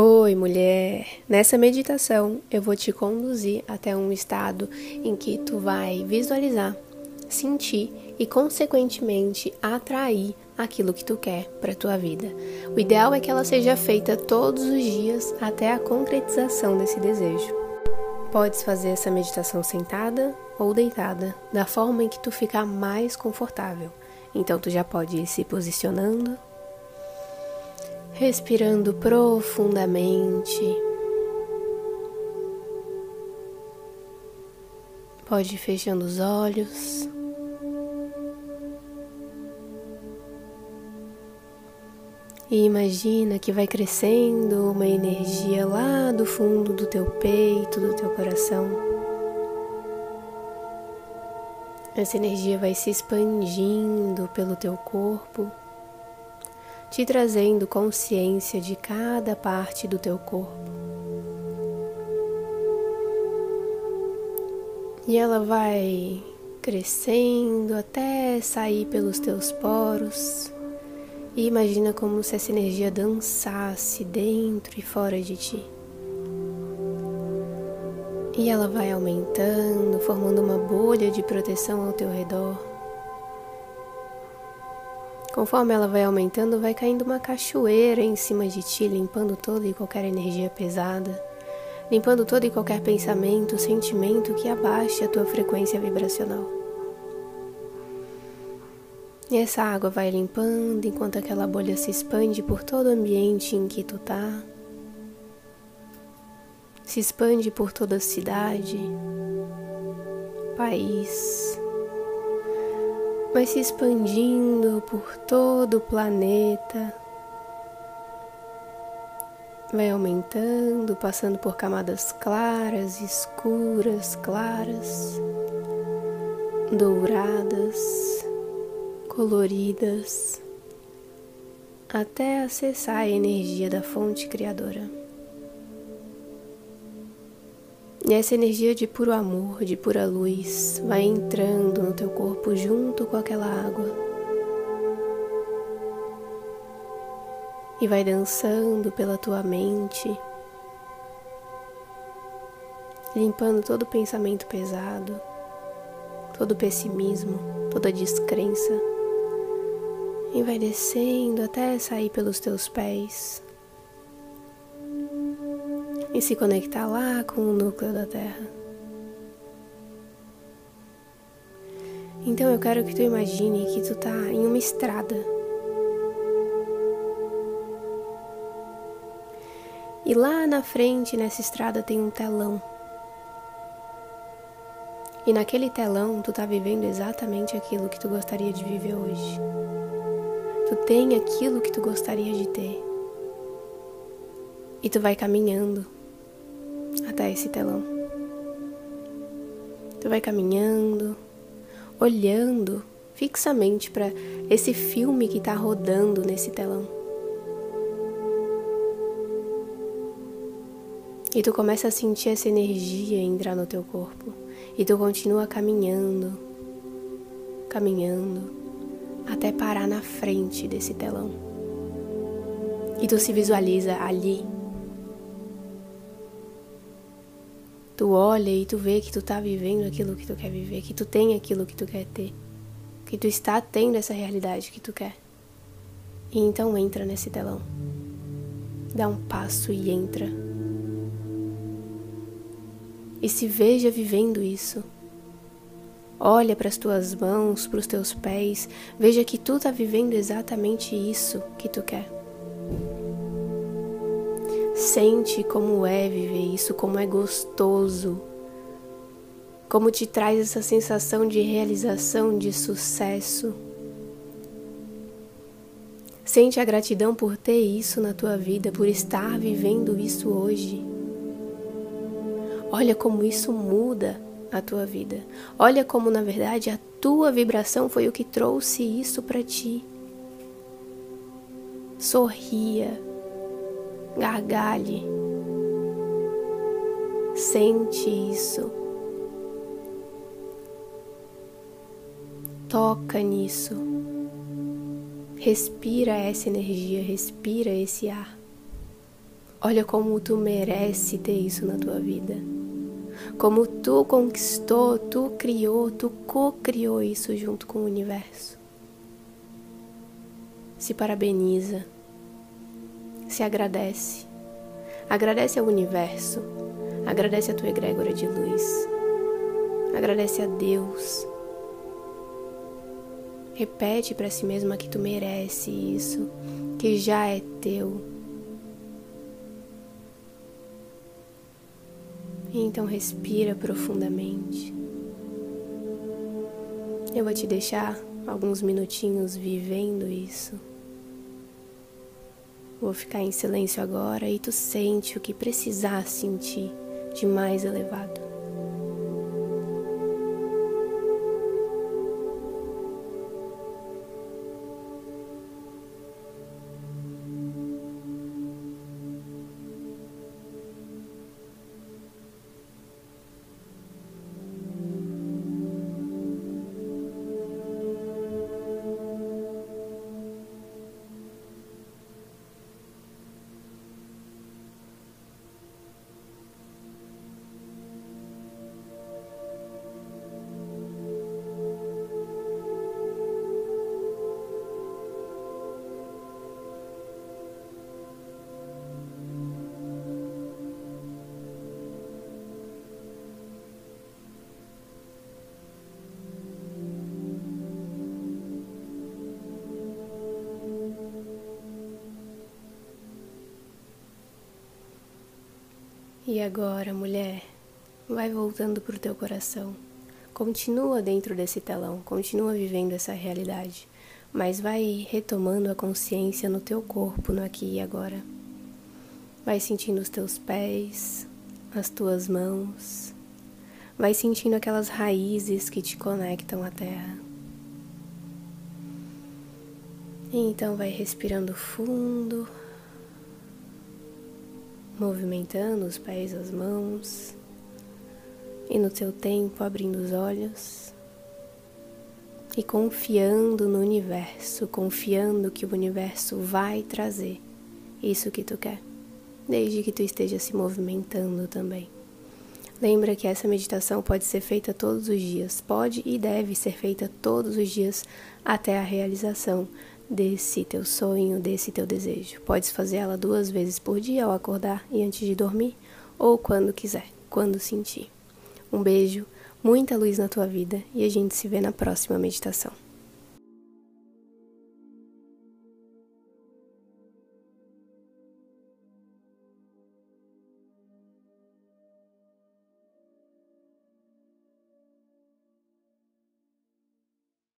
Oi, mulher! Nessa meditação eu vou te conduzir até um estado em que tu vai visualizar, sentir e, consequentemente, atrair aquilo que tu quer para tua vida. O ideal é que ela seja feita todos os dias até a concretização desse desejo. Podes fazer essa meditação sentada ou deitada, da forma em que tu ficar mais confortável. Então tu já pode ir se posicionando respirando profundamente. Pode ir fechando os olhos. E imagina que vai crescendo uma energia lá do fundo do teu peito, do teu coração. Essa energia vai se expandindo pelo teu corpo te trazendo consciência de cada parte do teu corpo. E ela vai crescendo até sair pelos teus poros. E imagina como se essa energia dançasse dentro e fora de ti. E ela vai aumentando, formando uma bolha de proteção ao teu redor. Conforme ela vai aumentando, vai caindo uma cachoeira em cima de ti, limpando toda e qualquer energia pesada, limpando todo e qualquer pensamento, sentimento que abaixe a tua frequência vibracional. E essa água vai limpando enquanto aquela bolha se expande por todo o ambiente em que tu tá. Se expande por toda a cidade, país, vai se expandindo por todo o planeta, vai aumentando, passando por camadas claras, escuras, claras, douradas, coloridas, até acessar a energia da fonte criadora. E essa energia de puro amor, de pura luz, vai entrando no teu corpo junto com aquela água. E vai dançando pela tua mente, limpando todo pensamento pesado, todo pessimismo, toda descrença. E vai descendo até sair pelos teus pés e se conectar lá com o núcleo da Terra. Então eu quero que tu imagine que tu tá em uma estrada. E lá na frente, nessa estrada, tem um telão. E naquele telão, tu tá vivendo exatamente aquilo que tu gostaria de viver hoje. Tu tem aquilo que tu gostaria de ter. E tu vai caminhando até esse telão. Tu vai caminhando, olhando fixamente para esse filme que está rodando nesse telão. E tu começa a sentir essa energia entrar no teu corpo. E tu continua caminhando, caminhando, até parar na frente desse telão. E tu se visualiza ali, Tu olha e tu vê que tu tá vivendo aquilo que tu quer viver, que tu tem aquilo que tu quer ter, que tu está tendo essa realidade que tu quer. E então entra nesse telão. Dá um passo e entra. E se veja vivendo isso. Olha para as tuas mãos, para os teus pés, veja que tu tá vivendo exatamente isso que tu quer. Sente como é viver isso, como é gostoso, como te traz essa sensação de realização, de sucesso. Sente a gratidão por ter isso na tua vida, por estar vivendo isso hoje. Olha como isso muda a tua vida. Olha como, na verdade, a tua vibração foi o que trouxe isso para ti. Sorria gargalhe. Sente isso. Toca nisso. Respira essa energia, respira esse ar. Olha como tu merece ter isso na tua vida. Como tu conquistou, tu criou, tu co-criou isso junto com o universo. Se parabeniza, se agradece. Agradece ao universo, agradece a tua egrégora de luz, agradece a Deus. Repete para si mesma que tu merece isso, que já é teu. E então respira profundamente. Eu vou te deixar alguns minutinhos vivendo isso. Vou ficar em silêncio agora e tu sente o que precisar sentir de mais elevado. E agora, mulher, vai voltando para o teu coração. Continua dentro desse telão, continua vivendo essa realidade, mas vai retomando a consciência no teu corpo, no aqui e agora. Vai sentindo os teus pés, as tuas mãos, vai sentindo aquelas raízes que te conectam à terra. E então vai respirando fundo movimentando os pés, as mãos, e no teu tempo abrindo os olhos e confiando no universo, confiando que o universo vai trazer isso que tu quer, desde que tu esteja se movimentando também. Lembra que essa meditação pode ser feita todos os dias, pode e deve ser feita todos os dias até a realização desse teu sonho, desse teu desejo. Podes fazer ela duas vezes por dia ao acordar e antes de dormir, ou quando quiser, quando sentir. Um beijo, muita luz na tua vida e a gente se vê na próxima meditação.